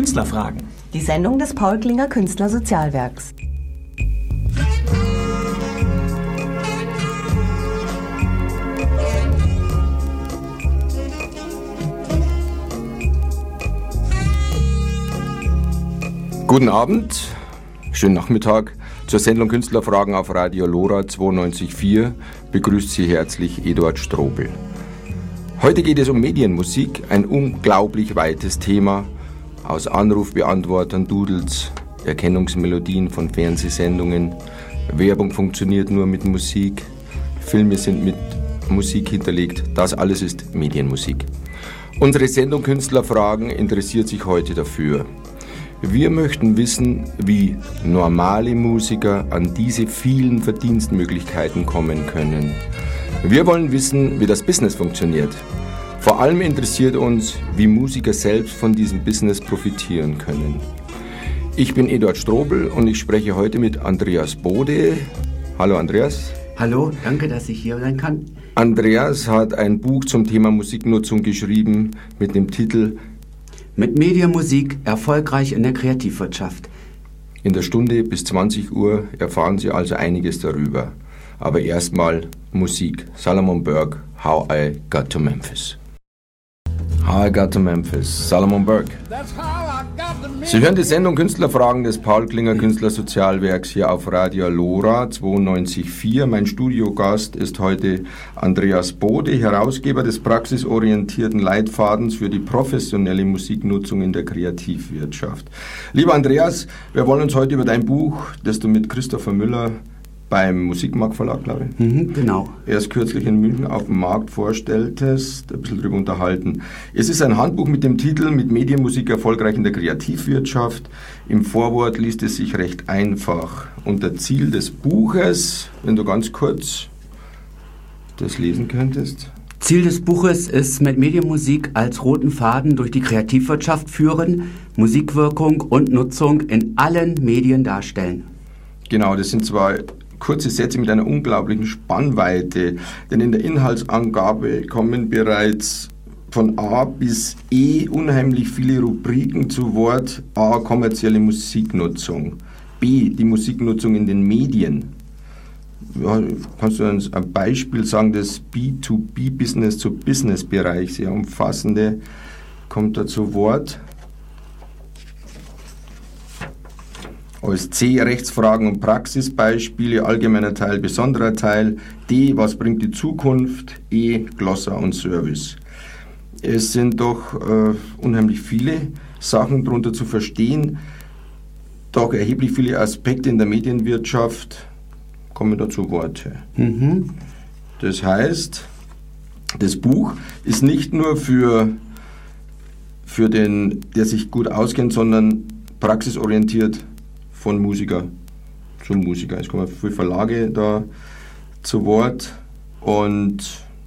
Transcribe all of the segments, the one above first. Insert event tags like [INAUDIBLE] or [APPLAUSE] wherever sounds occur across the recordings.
Künstlerfragen. Die Sendung des Paul Klinger Künstlersozialwerks. Guten Abend, schönen Nachmittag. Zur Sendung Künstlerfragen auf Radio Lora 92.4 begrüßt Sie herzlich Eduard Strobel. Heute geht es um Medienmusik, ein unglaublich weites Thema. Aus Anrufbeantwortern, Doodles, Erkennungsmelodien von Fernsehsendungen. Werbung funktioniert nur mit Musik. Filme sind mit Musik hinterlegt. Das alles ist Medienmusik. Unsere Sendung Künstlerfragen interessiert sich heute dafür. Wir möchten wissen, wie normale Musiker an diese vielen Verdienstmöglichkeiten kommen können. Wir wollen wissen, wie das Business funktioniert. Vor allem interessiert uns, wie Musiker selbst von diesem Business profitieren können. Ich bin Eduard Strobel und ich spreche heute mit Andreas Bode. Hallo Andreas. Hallo, danke, dass ich hier sein kann. Andreas hat ein Buch zum Thema Musiknutzung geschrieben mit dem Titel mit Medienmusik erfolgreich in der Kreativwirtschaft. In der Stunde bis 20 Uhr erfahren Sie also einiges darüber. Aber erstmal Musik. Salomon Burke, How I Got to Memphis. How I Got to Memphis, Salomon Burke. Sie hören die Sendung Künstlerfragen des Paul Klinger Künstlersozialwerks hier auf Radio Lora 92.4. Mein Studiogast ist heute Andreas Bode, Herausgeber des praxisorientierten Leitfadens für die professionelle Musiknutzung in der Kreativwirtschaft. Lieber Andreas, wir wollen uns heute über dein Buch, das du mit Christopher Müller beim Musikmarkt Verlag, glaube ich. Mhm, genau. Erst kürzlich in München auf dem Markt vorstelltest, ein bisschen darüber unterhalten. Es ist ein Handbuch mit dem Titel Mit Medienmusik erfolgreich in der Kreativwirtschaft. Im Vorwort liest es sich recht einfach. Und der Ziel des Buches, wenn du ganz kurz das lesen könntest. Ziel des Buches ist mit Medienmusik als roten Faden durch die Kreativwirtschaft führen, Musikwirkung und Nutzung in allen Medien darstellen. Genau, das sind zwei kurze Sätze mit einer unglaublichen Spannweite, denn in der Inhaltsangabe kommen bereits von A bis E unheimlich viele Rubriken zu Wort. A, kommerzielle Musiknutzung. B, die Musiknutzung in den Medien. Ja, kannst du uns ein Beispiel sagen des B2B-Business zu Business-Bereich, sehr umfassende, kommt da zu Wort. Als C Rechtsfragen und Praxisbeispiele, allgemeiner Teil, besonderer Teil. D was bringt die Zukunft? E Glossa und Service. Es sind doch äh, unheimlich viele Sachen darunter zu verstehen, doch erheblich viele Aspekte in der Medienwirtschaft kommen da zu Worte. Mhm. Das heißt, das Buch ist nicht nur für, für den, der sich gut auskennt, sondern praxisorientiert von Musiker zu Musiker. Es kommen viele Verlage da zu Wort und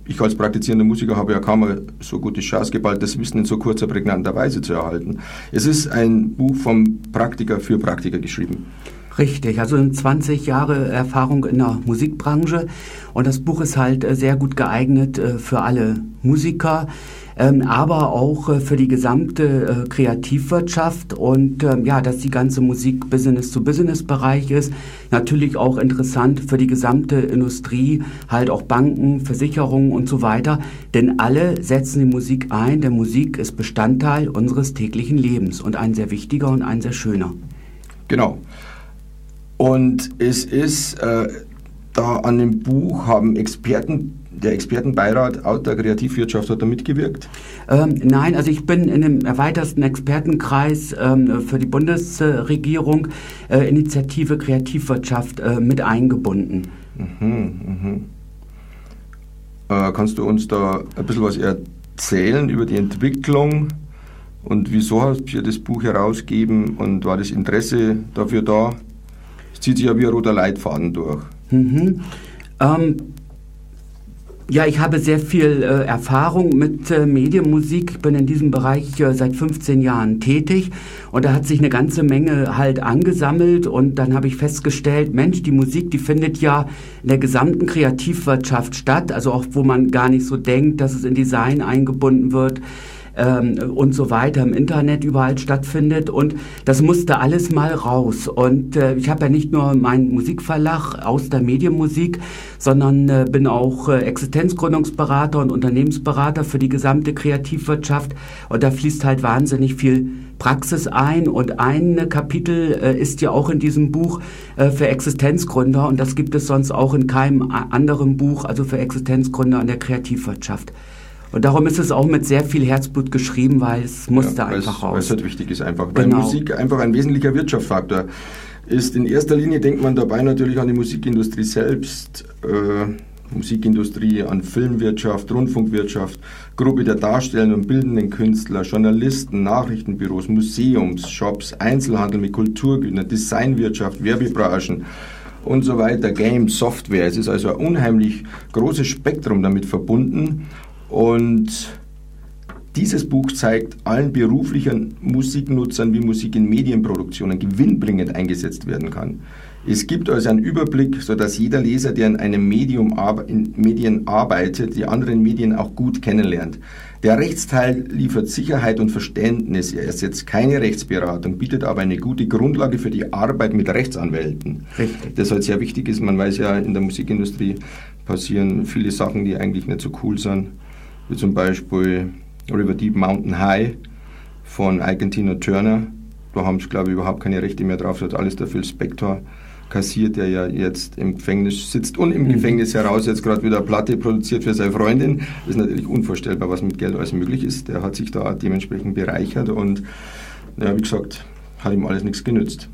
ich als praktizierender Musiker habe ja kaum so gute Chance geballt, das Wissen in so kurzer, prägnanter Weise zu erhalten. Es ist ein Buch vom Praktiker für Praktiker geschrieben. Richtig, also 20 Jahre Erfahrung in der Musikbranche und das Buch ist halt äh, sehr gut geeignet äh, für alle Musiker aber auch äh, für die gesamte äh, Kreativwirtschaft und ähm, ja, dass die ganze Musik Business-to-Business-Bereich ist. Natürlich auch interessant für die gesamte Industrie, halt auch Banken, Versicherungen und so weiter, denn alle setzen die Musik ein. Der Musik ist Bestandteil unseres täglichen Lebens und ein sehr wichtiger und ein sehr schöner. Genau. Und es ist äh, da an dem Buch haben Experten der Expertenbeirat out der Kreativwirtschaft hat da mitgewirkt? Ähm, nein, also ich bin in dem erweiterten Expertenkreis ähm, für die Bundesregierung äh, Initiative Kreativwirtschaft äh, mit eingebunden. Mhm, mh. äh, kannst du uns da ein bisschen was erzählen über die Entwicklung und wieso hast du das Buch herausgegeben und war das Interesse dafür da? Es zieht sich ja wie ein roter Leitfaden durch. Mhm. Ähm, ja, ich habe sehr viel äh, Erfahrung mit äh, Medienmusik. Ich bin in diesem Bereich äh, seit 15 Jahren tätig. Und da hat sich eine ganze Menge halt angesammelt. Und dann habe ich festgestellt, Mensch, die Musik, die findet ja in der gesamten Kreativwirtschaft statt, also auch wo man gar nicht so denkt, dass es in Design eingebunden wird ähm, und so weiter im Internet überall stattfindet. Und das musste alles mal raus. Und äh, ich habe ja nicht nur meinen Musikverlag aus der Medienmusik, sondern äh, bin auch äh, Existenzgründungsberater und Unternehmensberater für die gesamte Kreativwirtschaft. Und da fließt halt wahnsinnig viel Praxis ein. Und ein Kapitel äh, ist ja auch in diesem Buch äh, für Existenzgründer. Und das gibt es sonst auch in keinem anderen Buch, also für Existenzgründer in der Kreativwirtschaft. Und darum ist es auch mit sehr viel Herzblut geschrieben, weil es musste ja, einfach raus. Weil es halt wichtig ist einfach. Weil genau. Musik einfach ein wesentlicher Wirtschaftsfaktor ist. In erster Linie denkt man dabei natürlich an die Musikindustrie selbst. Äh, Musikindustrie, an Filmwirtschaft, Rundfunkwirtschaft, Gruppe der darstellenden und bildenden Künstler, Journalisten, Nachrichtenbüros, Museums, Shops, Einzelhandel mit Kulturgütern, Designwirtschaft, Werbebranchen und so weiter, Games, Software. Es ist also ein unheimlich großes Spektrum damit verbunden und dieses Buch zeigt allen beruflichen Musiknutzern, wie Musik in Medienproduktionen gewinnbringend eingesetzt werden kann. Es gibt also einen Überblick, sodass jeder Leser, der in einem Medium in Medien arbeitet, die anderen Medien auch gut kennenlernt. Der Rechtsteil liefert Sicherheit und Verständnis. Er ersetzt keine Rechtsberatung, bietet aber eine gute Grundlage für die Arbeit mit Rechtsanwälten. Richtig. Das halt sehr wichtig ist. Man weiß ja, in der Musikindustrie passieren viele Sachen, die eigentlich nicht so cool sind wie zum Beispiel River Deep Mountain High von Ike Turner. Da haben sie, glaube ich, überhaupt keine Rechte mehr drauf. Das hat alles der Phil Spector kassiert, der ja jetzt im Gefängnis sitzt und im mhm. Gefängnis heraus jetzt gerade wieder eine Platte produziert für seine Freundin. Das ist natürlich unvorstellbar, was mit Geld alles möglich ist. Der hat sich da dementsprechend bereichert und, ja, wie gesagt, hat ihm alles nichts genützt.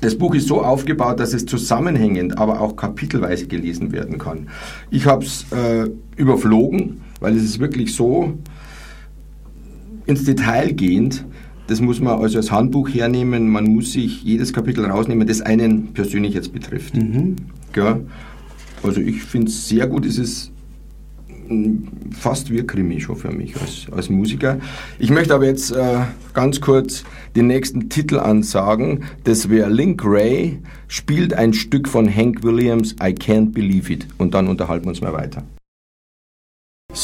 Das Buch ist so aufgebaut, dass es zusammenhängend, aber auch kapitelweise gelesen werden kann. Ich habe es äh, überflogen, weil es ist wirklich so ins Detail gehend. Das muss man also als Handbuch hernehmen. Man muss sich jedes Kapitel rausnehmen, das einen persönlich jetzt betrifft. Mhm. Ja, also ich finde es sehr gut. Es ist fast wie ein Krimi schon für mich als, als Musiker. Ich möchte aber jetzt äh, ganz kurz den nächsten Titel ansagen. Das wäre Link Ray spielt ein Stück von Hank Williams, I Can't Believe It. Und dann unterhalten wir uns mal weiter.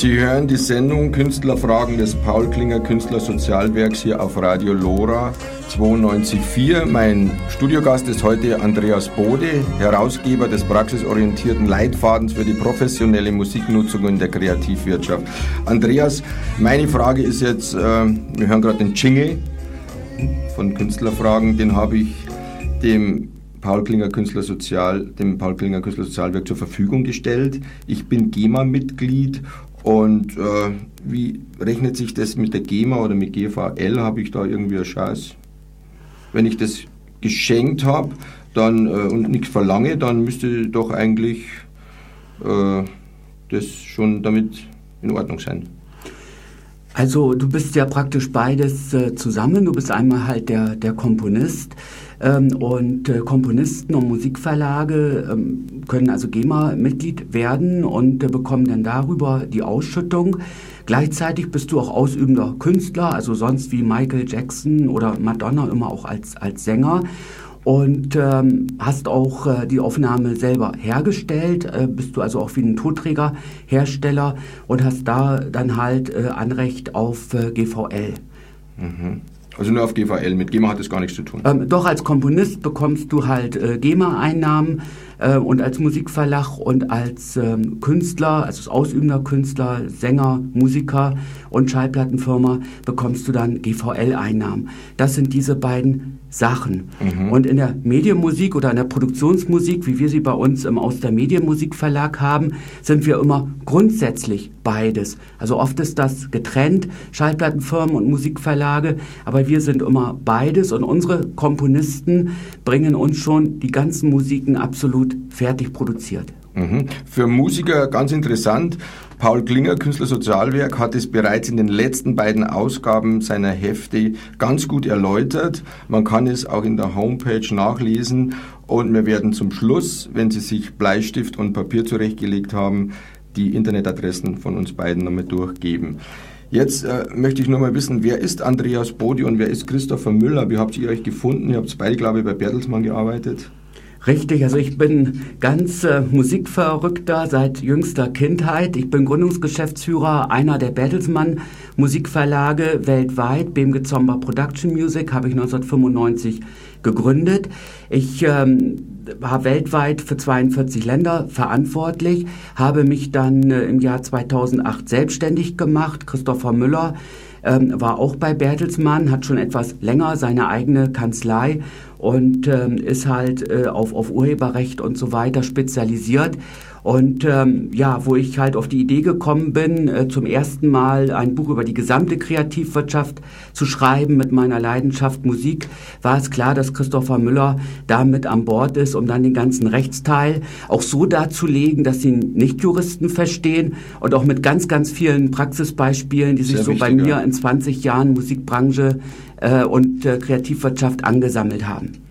Sie hören die Sendung Künstlerfragen des Paul Klinger Künstlersozialwerks hier auf Radio Lora 92.4. Mein Studiogast ist heute Andreas Bode, Herausgeber des praxisorientierten Leitfadens für die professionelle Musiknutzung in der Kreativwirtschaft. Andreas, meine Frage ist jetzt, äh, wir hören gerade den Jingle von Künstlerfragen, den habe ich dem Paul Klinger Künstler Sozial, dem Paul Klinger Künstler Sozialwerk zur Verfügung gestellt. Ich bin GEMA-Mitglied und äh, wie rechnet sich das mit der GEMA oder mit GVL? Habe ich da irgendwie eine Chance? Wenn ich das geschenkt habe dann, äh, und nichts verlange, dann müsste doch eigentlich äh, das schon damit in Ordnung sein. Also du bist ja praktisch beides äh, zusammen. Du bist einmal halt der, der Komponist und äh, Komponisten und Musikverlage ähm, können also GEMA-Mitglied werden und äh, bekommen dann darüber die Ausschüttung. Gleichzeitig bist du auch ausübender Künstler, also sonst wie Michael Jackson oder Madonna immer auch als, als Sänger und ähm, hast auch äh, die Aufnahme selber hergestellt, äh, bist du also auch wie ein Tonträgerhersteller und hast da dann halt äh, Anrecht auf äh, GVL. Mhm. Also nur auf GVL, mit GEMA hat das gar nichts zu tun. Ähm, doch, als Komponist bekommst du halt äh, GEMA-Einnahmen äh, und als Musikverlag und als ähm, Künstler, also als ausübender Künstler, Sänger, Musiker und Schallplattenfirma bekommst du dann GVL-Einnahmen. Das sind diese beiden Sachen. Mhm. Und in der Medienmusik oder in der Produktionsmusik, wie wir sie bei uns im Aus der Medienmusik Verlag haben, sind wir immer grundsätzlich beides. Also oft ist das getrennt, Schallplattenfirmen und Musikverlage, aber wir sind immer beides und unsere Komponisten bringen uns schon die ganzen Musiken absolut fertig produziert. Mhm. Für Musiker ganz interessant. Paul Klinger, Künstlersozialwerk, hat es bereits in den letzten beiden Ausgaben seiner Hefte ganz gut erläutert. Man kann es auch in der Homepage nachlesen und wir werden zum Schluss, wenn Sie sich Bleistift und Papier zurechtgelegt haben, die Internetadressen von uns beiden nochmal durchgeben. Jetzt äh, möchte ich nur mal wissen, wer ist Andreas Bodi und wer ist Christopher Müller? Wie habt ihr euch gefunden? Ihr habt beide, glaube ich, bei Bertelsmann gearbeitet. Richtig, also ich bin ganz äh, Musikverrückter seit jüngster Kindheit. Ich bin Gründungsgeschäftsführer einer der Bertelsmann Musikverlage weltweit. BMG Zomba Production Music habe ich 1995 gegründet. Ich ähm, war weltweit für 42 Länder verantwortlich, habe mich dann äh, im Jahr 2008 selbstständig gemacht. Christopher Müller ähm, war auch bei Bertelsmann, hat schon etwas länger seine eigene Kanzlei und ähm, ist halt äh, auf, auf Urheberrecht und so weiter spezialisiert. Und ähm, ja, wo ich halt auf die Idee gekommen bin, äh, zum ersten Mal ein Buch über die gesamte Kreativwirtschaft zu schreiben mit meiner Leidenschaft Musik, war es klar, dass Christopher Müller damit an Bord ist, um dann den ganzen Rechtsteil auch so darzulegen, dass sie Nichtjuristen verstehen und auch mit ganz, ganz vielen Praxisbeispielen, die sich Sehr so wichtig, bei mir ja. in 20 Jahren Musikbranche äh, und äh, Kreativwirtschaft angesammelt haben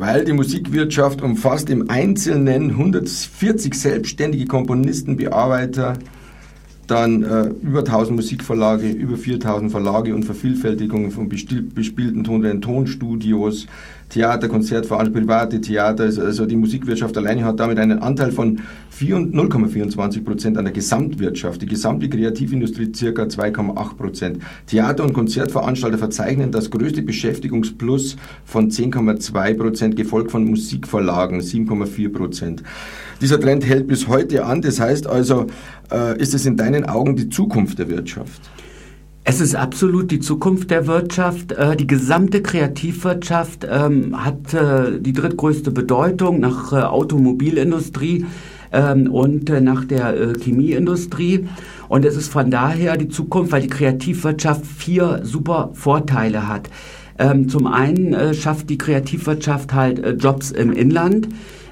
weil die Musikwirtschaft umfasst im Einzelnen 140 selbstständige Komponisten, Bearbeiter, dann äh, über 1000 Musikverlage, über 4000 Verlage und Vervielfältigungen von bespielten Ton Tonstudios, Theater, Konzertveranstaltungen, private Theater. Also, also die Musikwirtschaft alleine hat damit einen Anteil von 0,24 Prozent an der Gesamtwirtschaft. Die gesamte Kreativindustrie circa 2,8 Prozent. Theater- und Konzertveranstalter verzeichnen das größte Beschäftigungsplus von 10,2 Prozent, gefolgt von Musikverlagen 7,4 Prozent. Dieser Trend hält bis heute an. Das heißt also, äh, ist es in deinen Augen die Zukunft der Wirtschaft? Es ist absolut die Zukunft der Wirtschaft. Äh, die gesamte Kreativwirtschaft ähm, hat äh, die drittgrößte Bedeutung nach Automobilindustrie ähm, und nach der Chemieindustrie. Und es ist von daher die Zukunft, weil die Kreativwirtschaft vier super Vorteile hat. Ähm, zum einen schafft die Kreativwirtschaft halt Jobs im Inland.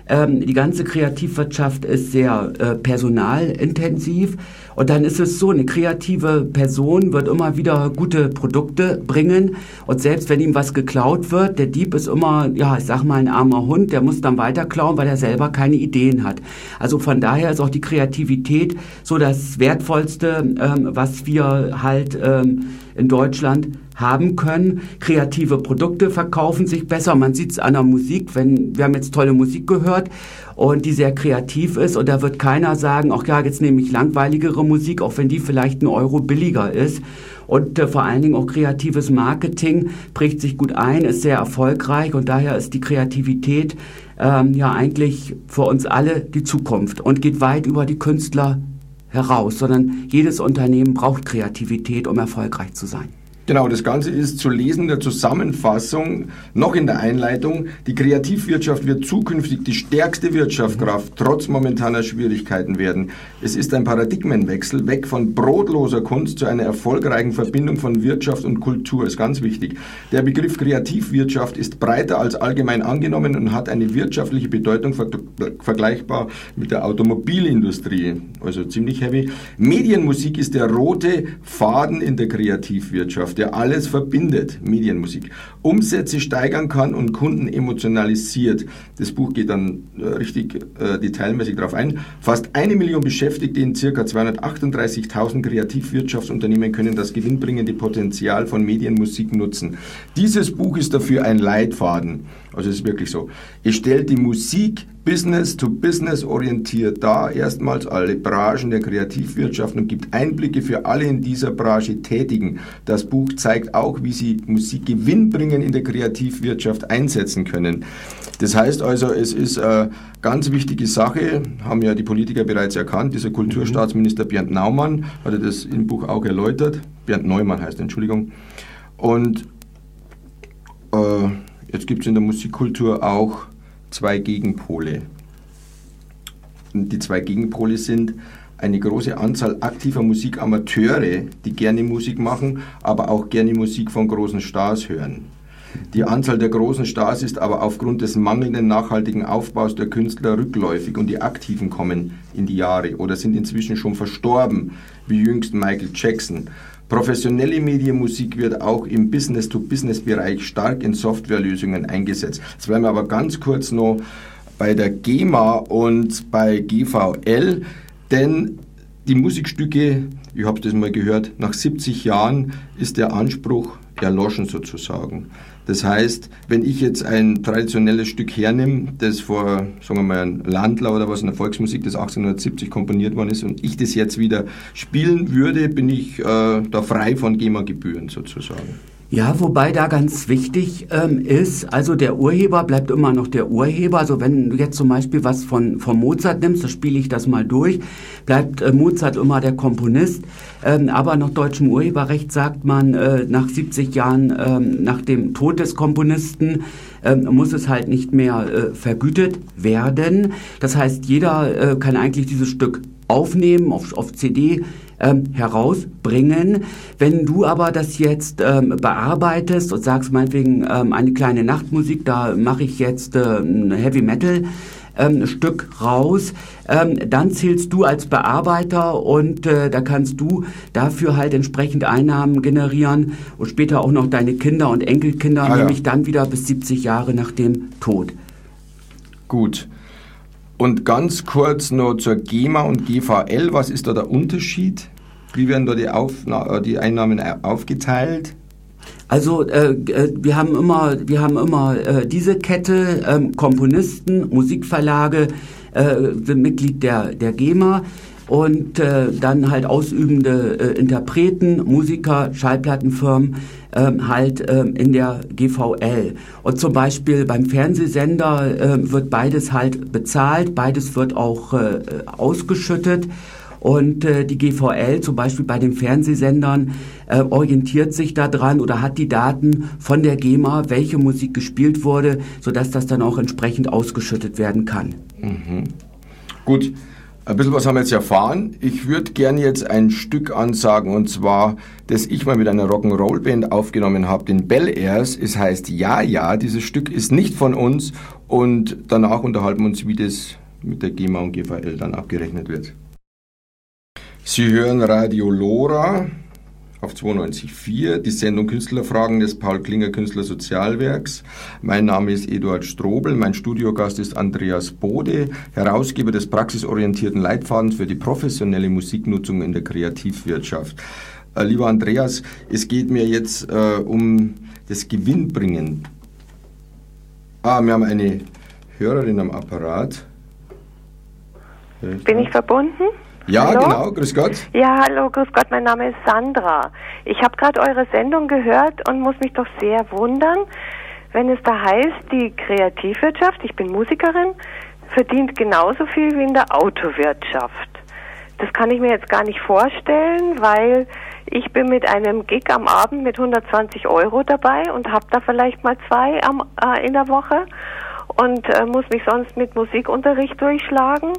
Ähm, die ganze Kreativwirtschaft ist sehr äh, personalintensiv. Und dann ist es so, eine kreative Person wird immer wieder gute Produkte bringen. Und selbst wenn ihm was geklaut wird, der Dieb ist immer, ja, ich sag mal, ein armer Hund, der muss dann weiter klauen, weil er selber keine Ideen hat. Also von daher ist auch die Kreativität so das Wertvollste, ähm, was wir halt ähm, in Deutschland haben können. Kreative Produkte verkaufen sich besser. Man sieht es an der Musik, wenn wir haben jetzt tolle Musik gehört und die sehr kreativ ist und da wird keiner sagen, ach ja, jetzt nehme ich langweiligere Musik, auch wenn die vielleicht ein Euro billiger ist. Und äh, vor allen Dingen auch kreatives Marketing prägt sich gut ein, ist sehr erfolgreich und daher ist die Kreativität ähm, ja eigentlich für uns alle die Zukunft und geht weit über die Künstler heraus, sondern jedes Unternehmen braucht Kreativität, um erfolgreich zu sein. Genau, das Ganze ist zu lesen in der Zusammenfassung, noch in der Einleitung. Die Kreativwirtschaft wird zukünftig die stärkste Wirtschaftskraft trotz momentaner Schwierigkeiten werden. Es ist ein Paradigmenwechsel weg von brotloser Kunst zu einer erfolgreichen Verbindung von Wirtschaft und Kultur, ist ganz wichtig. Der Begriff Kreativwirtschaft ist breiter als allgemein angenommen und hat eine wirtschaftliche Bedeutung vergleichbar mit der Automobilindustrie, also ziemlich heavy. Medienmusik ist der rote Faden in der Kreativwirtschaft der alles verbindet, Medienmusik, Umsätze steigern kann und Kunden emotionalisiert. Das Buch geht dann äh, richtig äh, detailmäßig darauf ein. Fast eine Million Beschäftigte in ca. 238.000 Kreativwirtschaftsunternehmen können das gewinnbringende Potenzial von Medienmusik nutzen. Dieses Buch ist dafür ein Leitfaden. Also es ist wirklich so. Es stellt die Musik Business to Business orientiert dar, erstmals alle Branchen der Kreativwirtschaft und gibt Einblicke für alle in dieser Branche Tätigen. Das Buch zeigt auch, wie sie Musik gewinnbringend in der Kreativwirtschaft einsetzen können. Das heißt also, es ist eine ganz wichtige Sache, haben ja die Politiker bereits erkannt. Dieser Kulturstaatsminister Bernd Naumann hat das im Buch auch erläutert. Bernd Neumann heißt, Entschuldigung. Und äh, jetzt gibt es in der Musikkultur auch zwei Gegenpole. Und die zwei Gegenpole sind eine große Anzahl aktiver Musikamateure, die gerne Musik machen, aber auch gerne Musik von großen Stars hören. Die Anzahl der großen Stars ist aber aufgrund des mangelnden nachhaltigen Aufbaus der Künstler rückläufig und die Aktiven kommen in die Jahre oder sind inzwischen schon verstorben, wie jüngst Michael Jackson. Professionelle Medienmusik wird auch im Business-to-Business-Bereich stark in Softwarelösungen eingesetzt. Jetzt bleiben wir aber ganz kurz noch bei der GEMA und bei GVL, denn die Musikstücke, ich habe das mal gehört, nach 70 Jahren ist der Anspruch erloschen sozusagen. Das heißt, wenn ich jetzt ein traditionelles Stück hernehme, das vor, sagen wir mal, ein Landler oder was in der Volksmusik, das 1870 komponiert worden ist, und ich das jetzt wieder spielen würde, bin ich äh, da frei von GEMA-Gebühren sozusagen. Ja, wobei da ganz wichtig ähm, ist, also der Urheber bleibt immer noch der Urheber. Also wenn du jetzt zum Beispiel was von, von Mozart nimmst, da spiele ich das mal durch, bleibt äh, Mozart immer der Komponist. Ähm, aber nach deutschem Urheberrecht sagt man, äh, nach 70 Jahren ähm, nach dem Tod des Komponisten ähm, muss es halt nicht mehr äh, vergütet werden. Das heißt, jeder äh, kann eigentlich dieses Stück aufnehmen, auf, auf CD ähm, herausbringen. Wenn du aber das jetzt ähm, bearbeitest und sagst meinetwegen ähm, eine kleine Nachtmusik, da mache ich jetzt äh, ein Heavy Metal, ähm, Stück raus, ähm, dann zählst du als Bearbeiter und äh, da kannst du dafür halt entsprechend Einnahmen generieren und später auch noch deine Kinder und Enkelkinder, ah, nämlich ja. dann wieder bis 70 Jahre nach dem Tod. Gut. Und ganz kurz noch zur GEMA und GVL. Was ist da der Unterschied? Wie werden da die, Aufna die Einnahmen aufgeteilt? Also äh, äh, wir haben immer, wir haben immer äh, diese Kette, ähm, Komponisten, Musikverlage äh, sind Mitglied der, der GEMA und äh, dann halt ausübende äh, Interpreten, Musiker, Schallplattenfirmen ähm, halt ähm, in der GVL. Und zum Beispiel beim Fernsehsender äh, wird beides halt bezahlt, beides wird auch äh, ausgeschüttet. Und äh, die GVL zum Beispiel bei den Fernsehsendern äh, orientiert sich daran oder hat die Daten von der GEMA, welche Musik gespielt wurde, sodass das dann auch entsprechend ausgeschüttet werden kann. Mhm. Gut, ein bisschen was haben wir jetzt erfahren. Ich würde gerne jetzt ein Stück ansagen und zwar, das ich mal mit einer Rock'n'Roll-Band aufgenommen habe, den Bel Airs. Es heißt Ja, ja, dieses Stück ist nicht von uns und danach unterhalten wir uns, wie das mit der GEMA und GVL dann abgerechnet wird. Sie hören Radio Lora auf 92.4, die Sendung Künstlerfragen des Paul Klinger Künstler Sozialwerks. Mein Name ist Eduard Strobel, mein Studiogast ist Andreas Bode, Herausgeber des praxisorientierten Leitfadens für die professionelle Musiknutzung in der Kreativwirtschaft. Äh, lieber Andreas, es geht mir jetzt äh, um das Gewinnbringen. Ah, wir haben eine Hörerin am Apparat. Bin ich verbunden? Ja, hallo? genau, grüß Gott. Ja, hallo, grüß Gott, mein Name ist Sandra. Ich habe gerade eure Sendung gehört und muss mich doch sehr wundern, wenn es da heißt, die Kreativwirtschaft, ich bin Musikerin, verdient genauso viel wie in der Autowirtschaft. Das kann ich mir jetzt gar nicht vorstellen, weil ich bin mit einem Gig am Abend mit 120 Euro dabei und habe da vielleicht mal zwei am, äh, in der Woche und äh, muss mich sonst mit Musikunterricht durchschlagen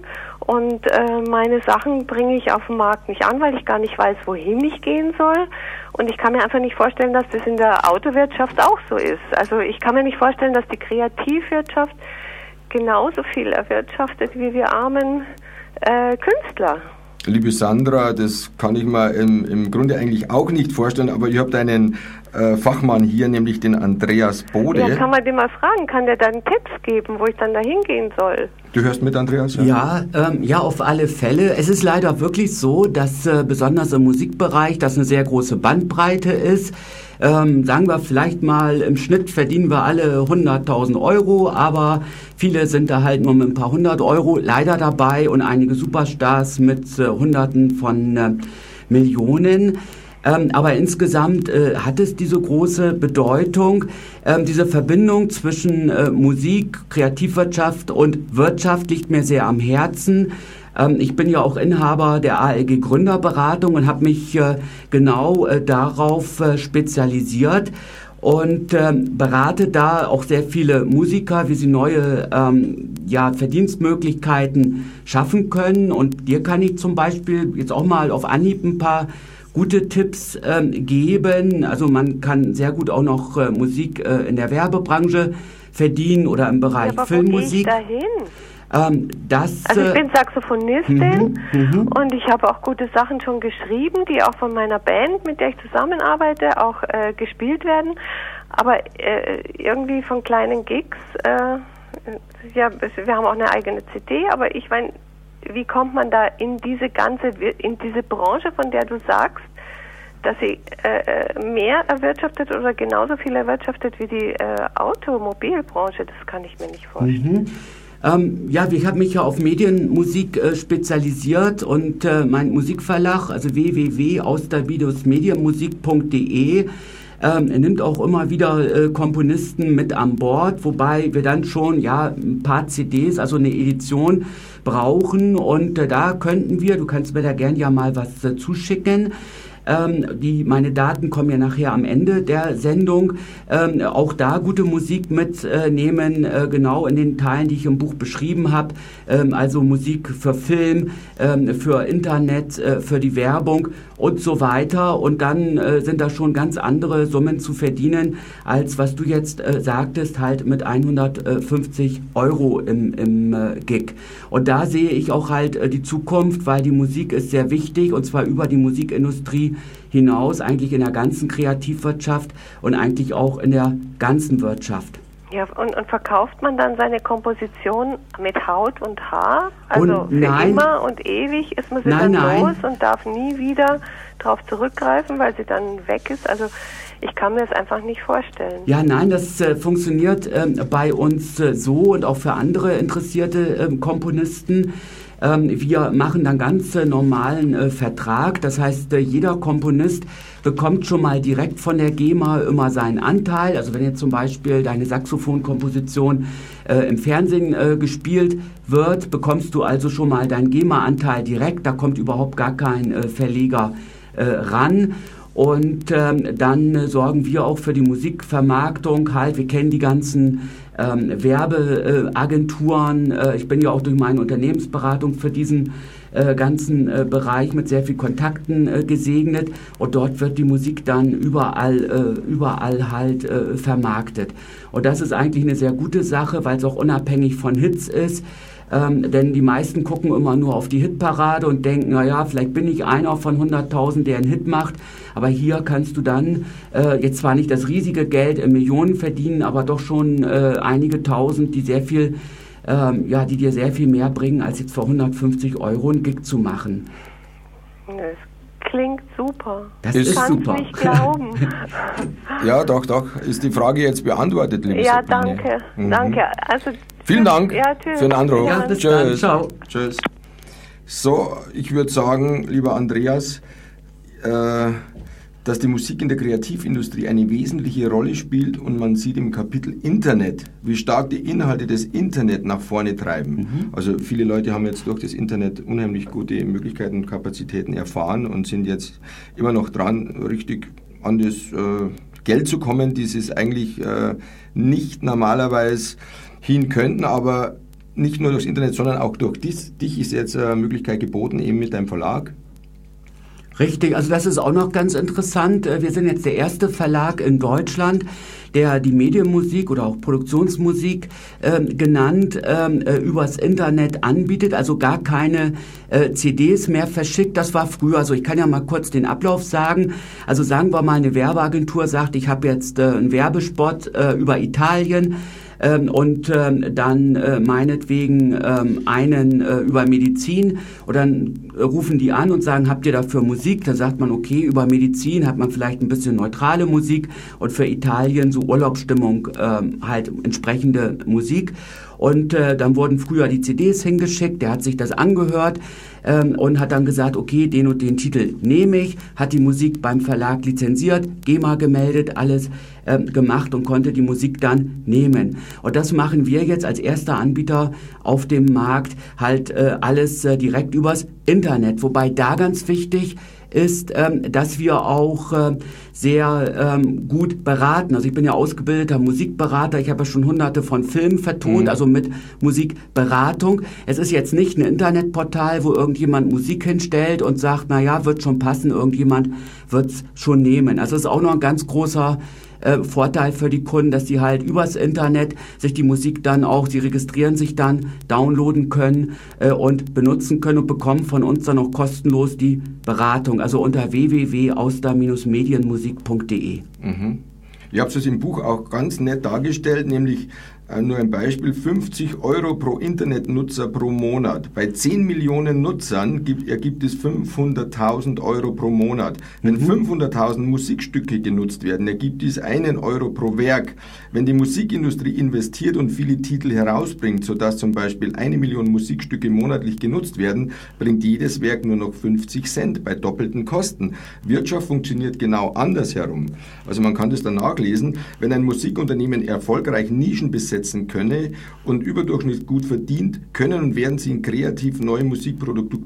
und äh, meine Sachen bringe ich auf dem Markt nicht an, weil ich gar nicht weiß, wohin ich gehen soll. Und ich kann mir einfach nicht vorstellen, dass das in der Autowirtschaft auch so ist. Also ich kann mir nicht vorstellen, dass die Kreativwirtschaft genauso viel erwirtschaftet wie wir armen äh, Künstler. Liebe Sandra, das kann ich mir im, im Grunde eigentlich auch nicht vorstellen, aber ihr habt einen äh, Fachmann hier, nämlich den Andreas Bode. Ja, kann man den mal fragen, kann der dann Tipps geben, wo ich dann da hingehen soll? Du hörst mit, Andreas? Ja, ja, ähm, ja, auf alle Fälle. Es ist leider wirklich so, dass äh, besonders im Musikbereich das eine sehr große Bandbreite ist. Ähm, sagen wir vielleicht mal, im Schnitt verdienen wir alle 100.000 Euro, aber viele sind da halt nur mit ein paar hundert Euro leider dabei und einige Superstars mit äh, Hunderten von äh, Millionen. Ähm, aber insgesamt äh, hat es diese große Bedeutung, ähm, diese Verbindung zwischen äh, Musik, Kreativwirtschaft und Wirtschaft liegt mir sehr am Herzen. Ähm, ich bin ja auch Inhaber der ALG Gründerberatung und habe mich äh, genau äh, darauf äh, spezialisiert und ähm, berate da auch sehr viele Musiker, wie sie neue ähm, ja, Verdienstmöglichkeiten schaffen können. Und dir kann ich zum Beispiel jetzt auch mal auf Anhieb ein paar gute Tipps ähm, geben. Also man kann sehr gut auch noch äh, Musik äh, in der Werbebranche verdienen oder im Bereich ja, aber Filmmusik. Wo ich dahin? Ähm, das, also ich bin Saxophonistin mhm, mhm, und ich habe auch gute Sachen schon geschrieben, die auch von meiner Band, mit der ich zusammenarbeite, auch äh, gespielt werden. Aber äh, irgendwie von kleinen Gigs, äh, ja, wir haben auch eine eigene CD, aber ich meine, wie kommt man da in diese ganze, in diese Branche, von der du sagst, dass sie äh, äh, mehr erwirtschaftet oder genauso viel erwirtschaftet wie die äh, Automobilbranche. Das kann ich mir nicht vorstellen. Mhm. Ähm, ja, ich habe mich ja auf Medienmusik äh, spezialisiert und äh, mein Musikverlag, also www.auster-medienmusik.de, ähm, nimmt auch immer wieder äh, Komponisten mit an Bord, wobei wir dann schon ja ein paar CDs, also eine Edition brauchen und äh, da könnten wir, du kannst mir da gern ja mal was äh, zuschicken, ähm, die, meine Daten kommen ja nachher am Ende der Sendung. Ähm, auch da gute Musik mitnehmen, äh, genau in den Teilen, die ich im Buch beschrieben habe. Ähm, also Musik für Film, ähm, für Internet, äh, für die Werbung und so weiter. Und dann äh, sind da schon ganz andere Summen zu verdienen, als was du jetzt äh, sagtest, halt mit 150 Euro im, im äh, Gig. Und da sehe ich auch halt äh, die Zukunft, weil die Musik ist sehr wichtig und zwar über die Musikindustrie hinaus, eigentlich in der ganzen Kreativwirtschaft und eigentlich auch in der ganzen Wirtschaft. Ja, und, und verkauft man dann seine Komposition mit Haut und Haar? Also Und für nein. immer und ewig ist man sie Nein, dann nein. los und darf nie wieder darauf zurückgreifen, weil sie dann weg ist? Also ich kann mir das einfach nicht vorstellen. Ja, nein, das äh, funktioniert ähm, bei uns äh, so und auch für andere interessierte ähm, Komponisten. Ähm, wir machen dann ganz äh, normalen äh, Vertrag. Das heißt, äh, jeder Komponist bekommt schon mal direkt von der GEMA immer seinen Anteil. Also wenn jetzt zum Beispiel deine Saxophonkomposition äh, im Fernsehen äh, gespielt wird, bekommst du also schon mal deinen GEMA-Anteil direkt. Da kommt überhaupt gar kein äh, Verleger ran. Und ähm, dann äh, sorgen wir auch für die Musikvermarktung halt. Wir kennen die ganzen ähm, Werbeagenturen. Äh, ich bin ja auch durch meine Unternehmensberatung für diesen äh, ganzen äh, Bereich mit sehr viel Kontakten äh, gesegnet. Und dort wird die Musik dann überall, äh, überall halt äh, vermarktet. Und das ist eigentlich eine sehr gute Sache, weil es auch unabhängig von Hits ist. Ähm, denn die meisten gucken immer nur auf die Hitparade und denken, naja, vielleicht bin ich einer von 100.000, der einen Hit macht. Aber hier kannst du dann äh, jetzt zwar nicht das riesige Geld in Millionen verdienen, aber doch schon äh, einige Tausend, die sehr viel, ähm, ja, die dir sehr viel mehr bringen, als jetzt für 150 Euro einen Gig zu machen. Das klingt super. Das Ist ich kann super. nicht glauben. [LAUGHS] Ja, doch, doch. Ist die Frage jetzt beantwortet, liebe ja, Sabine? danke. Mhm. Danke. Also, Vielen Dank ja, für den Anruf. Ja, bis dann. Tschüss. Ciao. Tschüss. So, ich würde sagen, lieber Andreas, äh, dass die Musik in der Kreativindustrie eine wesentliche Rolle spielt und man sieht im Kapitel Internet, wie stark die Inhalte des Internet nach vorne treiben. Also viele Leute haben jetzt durch das Internet unheimlich gute Möglichkeiten und Kapazitäten erfahren und sind jetzt immer noch dran, richtig an das äh, Geld zu kommen, die sie es eigentlich äh, nicht normalerweise hin könnten, aber nicht nur durchs Internet, sondern auch durch dies, dich ist jetzt eine Möglichkeit geboten, eben mit deinem Verlag. Richtig, also das ist auch noch ganz interessant. Äh, Wir sind jetzt der erste Verlag in Deutschland, der die Medienmusik oder auch Produktionsmusik ähm, genannt ähm, äh, übers Internet anbietet, also gar keine äh, CDs mehr verschickt. Das war früher, also ich kann ja mal kurz den Ablauf sagen. Also sagen wir mal, eine Werbeagentur sagt, ich habe jetzt äh, einen Werbespot äh, über Italien ähm, und ähm, dann äh, meinetwegen ähm, einen äh, über Medizin und dann äh, rufen die an und sagen, habt ihr dafür Musik? Da sagt man, okay, über Medizin hat man vielleicht ein bisschen neutrale Musik und für Italien so Urlaubsstimmung ähm, halt entsprechende Musik. Und äh, dann wurden früher die CDs hingeschickt, der hat sich das angehört ähm, und hat dann gesagt, okay, den und den Titel nehme ich, hat die Musik beim Verlag lizenziert, GEMA gemeldet, alles ähm, gemacht und konnte die Musik dann nehmen. Und das machen wir jetzt als erster Anbieter auf dem Markt halt äh, alles äh, direkt übers Internet. Wobei da ganz wichtig ist, ähm, dass wir auch äh, sehr ähm, gut beraten. Also ich bin ja ausgebildeter Musikberater. Ich habe ja schon hunderte von Filmen vertont, also mit Musikberatung. Es ist jetzt nicht ein Internetportal, wo irgendjemand Musik hinstellt und sagt, na ja, wird schon passen, irgendjemand wird's schon nehmen. Also es ist auch noch ein ganz großer äh, Vorteil für die Kunden, dass sie halt übers Internet sich die Musik dann auch, sie registrieren sich dann, downloaden können äh, und benutzen können und bekommen von uns dann auch kostenlos die Beratung. Also unter www.auster-medienmusik.de. Mhm. Ihr habt es im Buch auch ganz nett dargestellt, nämlich nur ein Beispiel, 50 Euro pro Internetnutzer pro Monat. Bei 10 Millionen Nutzern gibt, ergibt es 500.000 Euro pro Monat. Wenn mhm. 500.000 Musikstücke genutzt werden, ergibt dies einen Euro pro Werk. Wenn die Musikindustrie investiert und viele Titel herausbringt, sodass zum Beispiel eine Million Musikstücke monatlich genutzt werden, bringt jedes Werk nur noch 50 Cent bei doppelten Kosten. Wirtschaft funktioniert genau andersherum. Also man kann das dann nachlesen. Wenn ein Musikunternehmen erfolgreich Nischen besetzt, umsetzen könne und überdurchschnittlich gut verdient, können und werden sie in kreativ neue Musikprodukte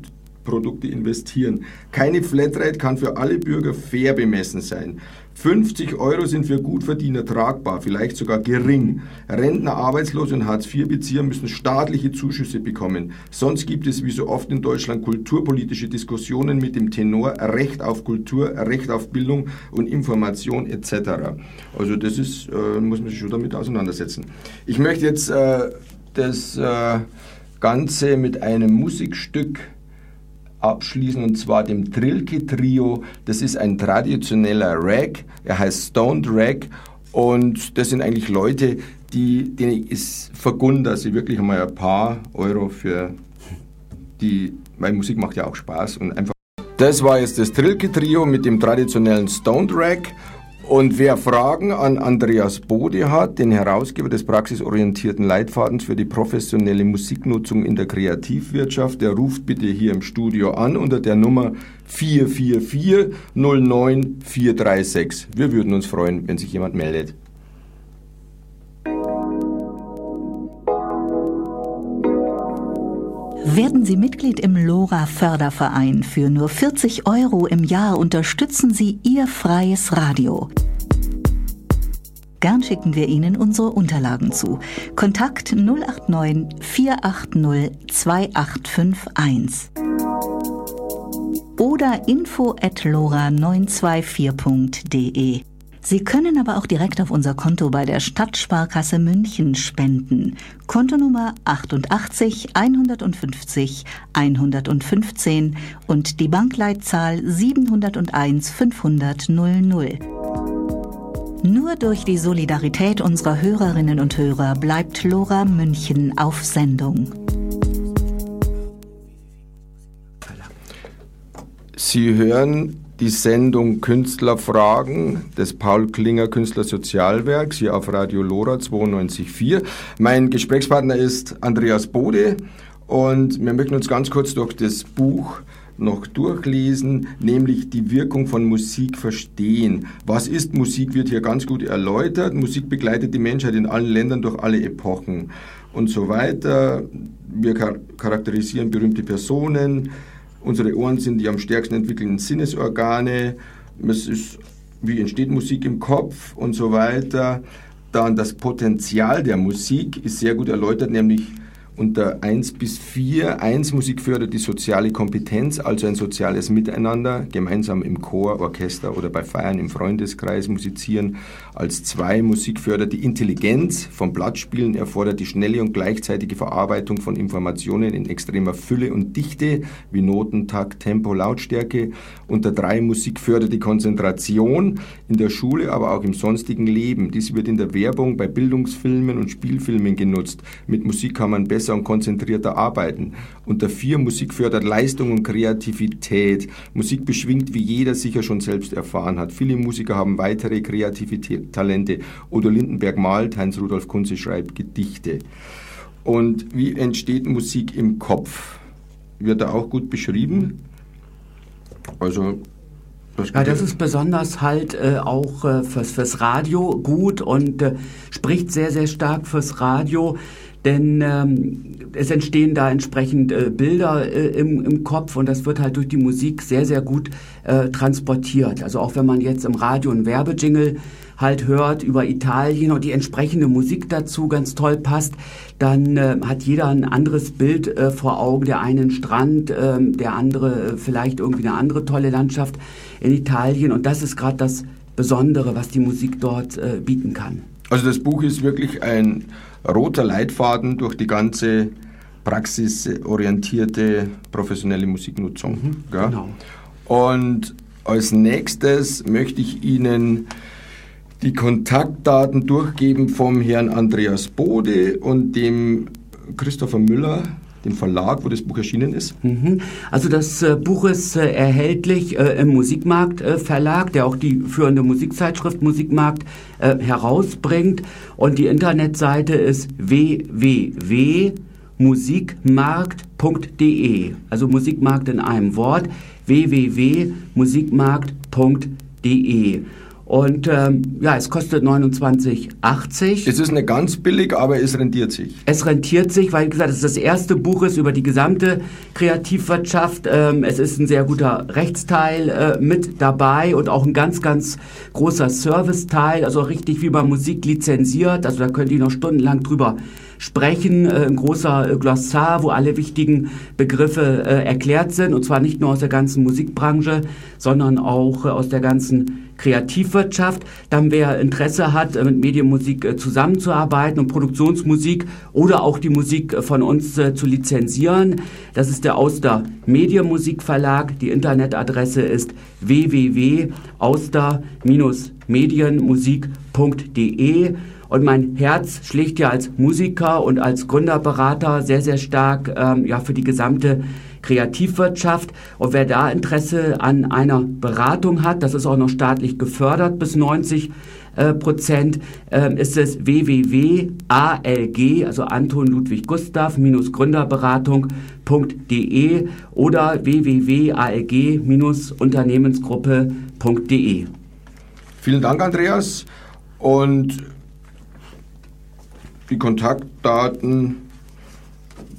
Produkte investieren. Keine Flatrate kann für alle Bürger fair bemessen sein. 50 Euro sind für Gutverdiener tragbar, vielleicht sogar gering. Rentner, Arbeitslose und Hartz-IV-Bezieher müssen staatliche Zuschüsse bekommen. Sonst gibt es wie so oft in Deutschland kulturpolitische Diskussionen mit dem Tenor Recht auf Kultur, Recht auf Bildung und Information etc. Also das ist, äh, muss man sich schon damit auseinandersetzen. Ich möchte jetzt äh, das äh, Ganze mit einem Musikstück abschließen und zwar dem Trilke Trio. Das ist ein traditioneller Rag, er heißt Stoned Rag und das sind eigentlich Leute, die, denen ist vergund, dass sie wirklich einmal ein paar Euro für die, weil Musik macht ja auch Spaß und einfach. Das war jetzt das Trilke Trio mit dem traditionellen Stoned Rag und wer Fragen an Andreas Bode hat, den Herausgeber des praxisorientierten Leitfadens für die professionelle Musiknutzung in der Kreativwirtschaft, der ruft bitte hier im Studio an unter der Nummer 444 09436. Wir würden uns freuen, wenn sich jemand meldet. Werden Sie Mitglied im LoRa Förderverein. Für nur 40 Euro im Jahr unterstützen Sie Ihr freies Radio. Gern schicken wir Ihnen unsere Unterlagen zu. Kontakt 089 480 2851 oder info at lora924.de. Sie können aber auch direkt auf unser Konto bei der Stadtsparkasse München spenden. Kontonummer 88 150 115 und die Bankleitzahl 701 500 00. Nur durch die Solidarität unserer Hörerinnen und Hörer bleibt Lora München auf Sendung. Sie hören die Sendung Künstlerfragen des Paul Klinger Künstlersozialwerks hier auf Radio Lora 92.4. Mein Gesprächspartner ist Andreas Bode und wir möchten uns ganz kurz durch das Buch noch durchlesen, nämlich die Wirkung von Musik verstehen. Was ist Musik, wird hier ganz gut erläutert. Musik begleitet die Menschheit in allen Ländern durch alle Epochen und so weiter. Wir charakterisieren berühmte Personen, Unsere Ohren sind die am stärksten entwickelnden Sinnesorgane. Es ist, wie entsteht Musik im Kopf und so weiter. Dann das Potenzial der Musik ist sehr gut erläutert, nämlich unter 1 bis 4. 1 Musik fördert die soziale Kompetenz, also ein soziales Miteinander, gemeinsam im Chor, Orchester oder bei Feiern im Freundeskreis musizieren. Als 2 Musik fördert die Intelligenz vom Blattspielen, erfordert die schnelle und gleichzeitige Verarbeitung von Informationen in extremer Fülle und Dichte, wie Noten, Takt, Tempo, Lautstärke. Unter 3 Musik fördert die Konzentration in der Schule, aber auch im sonstigen Leben. Dies wird in der Werbung, bei Bildungsfilmen und Spielfilmen genutzt. Mit Musik kann man besser besser und konzentrierter arbeiten. Unter vier Musik fördert Leistung und Kreativität. Musik beschwingt, wie jeder sicher schon selbst erfahren hat. Viele Musiker haben weitere kreative Talente. Odo Lindenberg malt, Heinz-Rudolf Kunze schreibt Gedichte. Und wie entsteht Musik im Kopf? Wird da auch gut beschrieben. Also das ja, das ist besonders halt äh, auch äh, fürs, fürs Radio gut und äh, spricht sehr, sehr stark fürs Radio denn ähm, es entstehen da entsprechend äh, Bilder äh, im, im Kopf und das wird halt durch die Musik sehr, sehr gut äh, transportiert. Also auch wenn man jetzt im Radio einen Werbejingle halt hört über Italien und die entsprechende Musik dazu ganz toll passt, dann äh, hat jeder ein anderes Bild äh, vor Augen. Der eine einen Strand, äh, der andere äh, vielleicht irgendwie eine andere tolle Landschaft in Italien und das ist gerade das Besondere, was die Musik dort äh, bieten kann. Also das Buch ist wirklich ein roter Leitfaden durch die ganze praxisorientierte professionelle Musiknutzung. Mhm, genau. Und als nächstes möchte ich Ihnen die Kontaktdaten durchgeben vom Herrn Andreas Bode und dem Christopher Müller, dem Verlag, wo das Buch erschienen ist? Mhm. Also das äh, Buch ist äh, erhältlich äh, im Musikmarkt Verlag, der auch die führende Musikzeitschrift Musikmarkt herausbringt. Und die Internetseite ist www.musikmarkt.de. Also Musikmarkt in einem Wort www.musikmarkt.de. Und ähm, ja, es kostet 29,80. Es ist nicht ganz billig, aber es rentiert sich. Es rentiert sich, weil, wie gesagt, es das erste Buch ist über die gesamte Kreativwirtschaft. Ähm, es ist ein sehr guter Rechtsteil äh, mit dabei und auch ein ganz, ganz großer Serviceteil, also richtig wie bei Musik lizenziert. Also da könnt ihr noch stundenlang drüber sprechen. Äh, ein großer äh, Glossar, wo alle wichtigen Begriffe äh, erklärt sind. Und zwar nicht nur aus der ganzen Musikbranche, sondern auch aus der ganzen Kreativwirtschaft. Dann wer Interesse hat, mit Medienmusik zusammenzuarbeiten und Produktionsmusik oder auch die Musik von uns zu lizenzieren. Das ist der Auster Medienmusikverlag. Die Internetadresse ist www.auster-medienmusik.de. Und mein Herz schlägt ja als Musiker und als Gründerberater sehr, sehr stark ähm, ja, für die gesamte Kreativwirtschaft. Und wer da Interesse an einer Beratung hat, das ist auch noch staatlich gefördert bis 90 äh, Prozent, äh, ist es www.alg, also Anton Ludwig Gustav, Gründerberatung.de oder www.alg-unternehmensgruppe.de. Vielen Dank, Andreas. Und die Kontaktdaten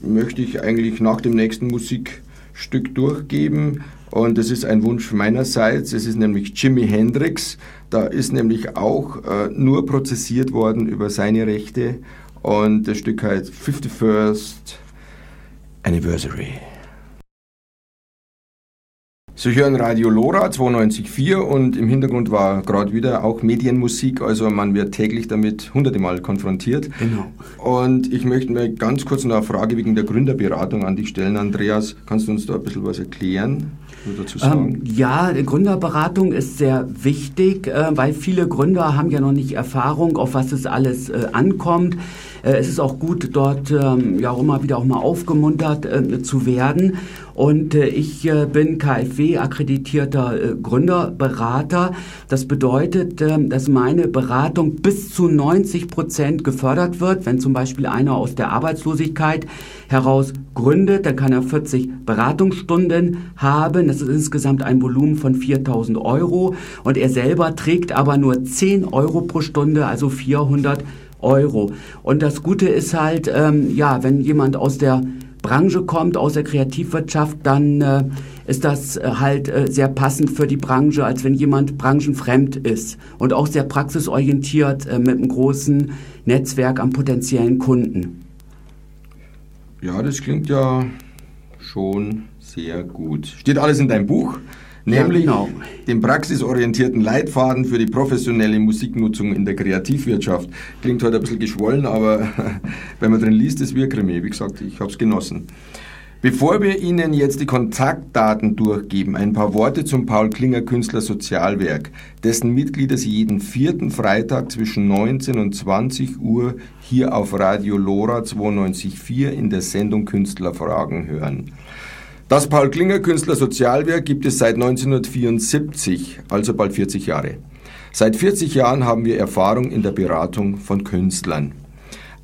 möchte ich eigentlich nach dem nächsten Musikstück durchgeben. Und das ist ein Wunsch meinerseits. Es ist nämlich Jimi Hendrix. Da ist nämlich auch äh, nur prozessiert worden über seine Rechte. Und das Stück heißt 51st Anniversary. Sie hören Radio Lora 92.4 und im Hintergrund war gerade wieder auch Medienmusik, also man wird täglich damit hunderte Mal konfrontiert. Genau. Und ich möchte mir ganz kurz noch eine Frage wegen der Gründerberatung an dich stellen. Andreas, kannst du uns da ein bisschen was erklären? Dazu sagen? Ähm, ja, Gründerberatung ist sehr wichtig, äh, weil viele Gründer haben ja noch nicht Erfahrung, auf was es alles äh, ankommt. Äh, es ist auch gut, dort ähm, ja auch immer wieder auch mal aufgemuntert äh, zu werden. Und äh, ich bin KfW-akkreditierter Gründerberater. Das bedeutet, ähm, dass meine Beratung bis zu 90 Prozent gefördert wird. Wenn zum Beispiel einer aus der Arbeitslosigkeit heraus gründet, dann kann er 40 Beratungsstunden haben. Das ist insgesamt ein Volumen von 4000 Euro. Und er selber trägt aber nur 10 Euro pro Stunde, also 400 Euro. Und das Gute ist halt, ähm, ja, wenn jemand aus der Branche kommt, aus der Kreativwirtschaft, dann äh, ist das äh, halt äh, sehr passend für die Branche, als wenn jemand branchenfremd ist und auch sehr praxisorientiert äh, mit einem großen Netzwerk an potenziellen Kunden. Ja, das klingt ja schon sehr gut. Steht alles in deinem Buch? Nämlich ja, genau. den praxisorientierten Leitfaden für die professionelle Musiknutzung in der Kreativwirtschaft. Klingt heute ein bisschen geschwollen, aber [LAUGHS] wenn man drin liest, ist wie Krimi. Wie gesagt, ich habe es genossen. Bevor wir Ihnen jetzt die Kontaktdaten durchgeben, ein paar Worte zum Paul Klinger Künstler Sozialwerk, dessen Mitglieder Sie jeden vierten Freitag zwischen 19 und 20 Uhr hier auf Radio Lora 92.4 in der Sendung Künstlerfragen hören. Das Paul Klinger Künstler Sozialwerk gibt es seit 1974, also bald 40 Jahre. Seit 40 Jahren haben wir Erfahrung in der Beratung von Künstlern.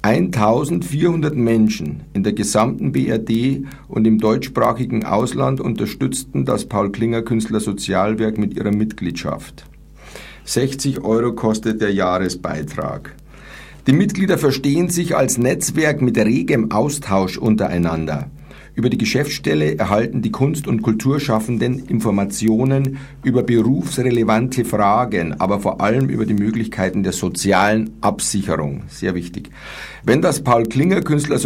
1400 Menschen in der gesamten BRD und im deutschsprachigen Ausland unterstützten das Paul Klinger Künstler Sozialwerk mit ihrer Mitgliedschaft. 60 Euro kostet der Jahresbeitrag. Die Mitglieder verstehen sich als Netzwerk mit regem Austausch untereinander. Über die Geschäftsstelle erhalten die Kunst- und Kulturschaffenden Informationen über berufsrelevante Fragen, aber vor allem über die Möglichkeiten der sozialen Absicherung. Sehr wichtig. Wenn das Paul Klinger Künstler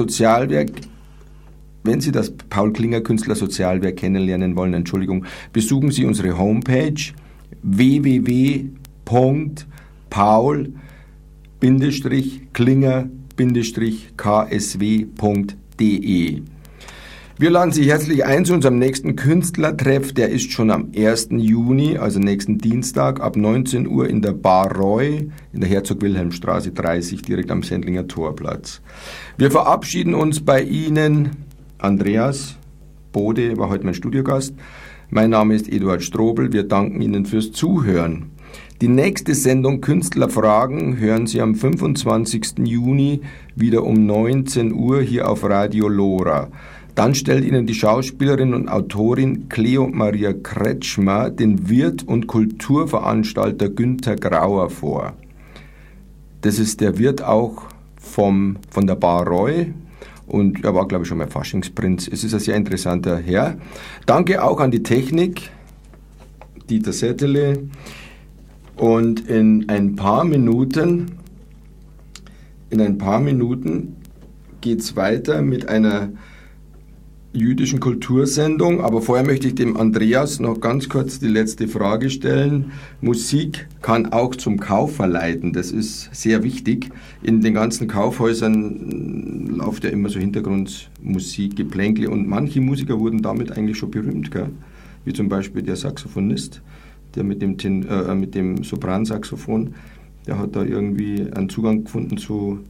wenn Sie das Paul Klinger Künstler Sozialwerk kennenlernen wollen, Entschuldigung, besuchen Sie unsere Homepage www.paul-klinger-ksw.de. Wir laden Sie herzlich ein zu unserem nächsten Künstlertreff. Der ist schon am 1. Juni, also nächsten Dienstag, ab 19 Uhr in der Bar Roy in der Herzog-Wilhelm-Straße 30, direkt am Sendlinger Torplatz. Wir verabschieden uns bei Ihnen. Andreas Bode war heute mein Studiogast. Mein Name ist Eduard Strobel. Wir danken Ihnen fürs Zuhören. Die nächste Sendung Künstlerfragen hören Sie am 25. Juni wieder um 19 Uhr hier auf Radio Lora. Dann stellt Ihnen die Schauspielerin und Autorin Cleo Maria Kretschmer den Wirt und Kulturveranstalter Günter Grauer vor. Das ist der Wirt auch vom, von der Bar Roy, und er war, glaube ich, schon mal Faschingsprinz. Es ist ein sehr interessanter Herr. Danke auch an die Technik, Dieter Settele. Und in ein paar Minuten, in ein paar Minuten geht es weiter mit einer jüdischen Kultursendung. Aber vorher möchte ich dem Andreas noch ganz kurz die letzte Frage stellen. Musik kann auch zum Kauf verleiten. Das ist sehr wichtig. In den ganzen Kaufhäusern läuft ja immer so Hintergrundmusik, Geplänkle und manche Musiker wurden damit eigentlich schon berühmt. Gell? Wie zum Beispiel der Saxophonist der mit dem, Tin, äh, mit dem Sopransaxophon, der hat da irgendwie einen Zugang gefunden zu,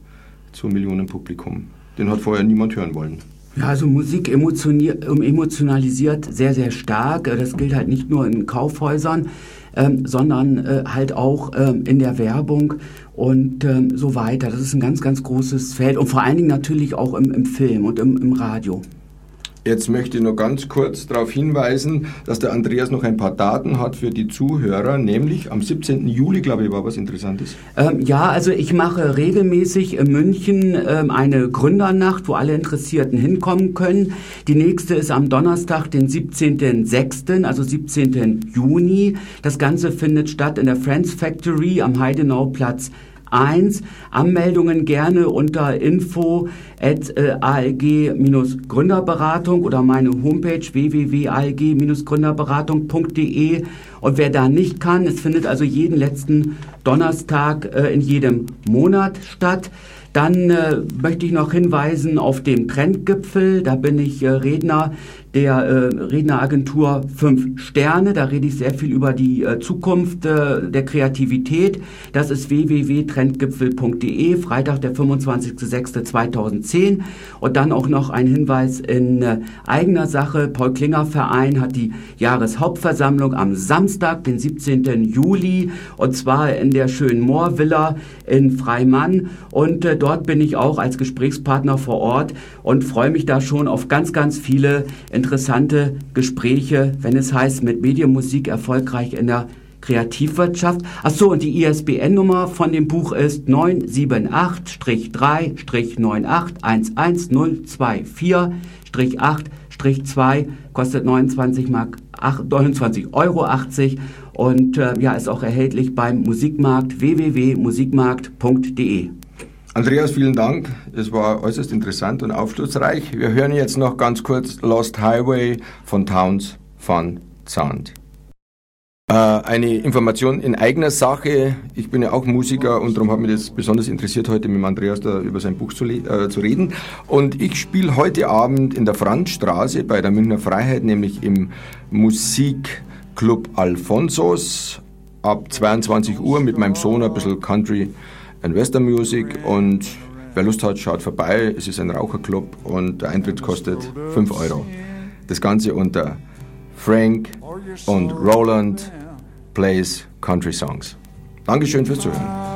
zu Millionenpublikum. Den hat vorher niemand hören wollen. Ja, also Musik emotionalisiert sehr, sehr stark. Das gilt halt nicht nur in Kaufhäusern, ähm, sondern äh, halt auch ähm, in der Werbung und ähm, so weiter. Das ist ein ganz, ganz großes Feld und vor allen Dingen natürlich auch im, im Film und im, im Radio. Jetzt möchte ich noch ganz kurz darauf hinweisen, dass der Andreas noch ein paar Daten hat für die Zuhörer, nämlich am 17. Juli, glaube ich, war was Interessantes. Ähm, ja, also ich mache regelmäßig in München ähm, eine Gründernacht, wo alle Interessierten hinkommen können. Die nächste ist am Donnerstag, den 17.06., also 17. Juni. Das Ganze findet statt in der Friends Factory am Heidenauplatz 1. Anmeldungen gerne unter info at alg-gründerberatung oder meine Homepage www.alg-gründerberatung.de. Und wer da nicht kann, es findet also jeden letzten Donnerstag äh, in jedem Monat statt. Dann äh, möchte ich noch hinweisen auf den Trendgipfel. Da bin ich äh, Redner der äh, Redneragentur 5 Sterne. Da rede ich sehr viel über die äh, Zukunft äh, der Kreativität. Das ist www.trendgipfel.de, Freitag, der 25.06.2010. Und dann auch noch ein Hinweis in äh, eigener Sache. Paul Klinger Verein hat die Jahreshauptversammlung am Samstag, den 17. Juli, und zwar in der schönen Moorvilla in Freimann. Und äh, dort bin ich auch als Gesprächspartner vor Ort und freue mich da schon auf ganz, ganz viele interessante Gespräche, wenn es heißt, mit Medienmusik erfolgreich in der Kreativwirtschaft. Ach so, und die ISBN-Nummer von dem Buch ist 978-3-98024-8-29 kostet 29 Mark 29 Euro 80 und äh, ja, ist auch erhältlich beim Musikmarkt www.musikmarkt.de. Andreas, vielen Dank. Es war äußerst interessant und aufschlussreich. Wir hören jetzt noch ganz kurz Lost Highway von Towns Van Zandt. Äh, eine Information in eigener Sache. Ich bin ja auch Musiker und darum hat mich das besonders interessiert, heute mit Andreas da über sein Buch zu, äh, zu reden. Und ich spiele heute Abend in der Franzstraße bei der Münchner Freiheit, nämlich im Musikclub Alfonsos ab 22 Uhr mit meinem Sohn ein bisschen Country ein Western Music und wer Lust hat, schaut vorbei. Es ist ein Raucherclub und der Eintritt kostet 5 Euro. Das Ganze unter Frank und Roland Plays Country Songs. Dankeschön fürs Zuhören.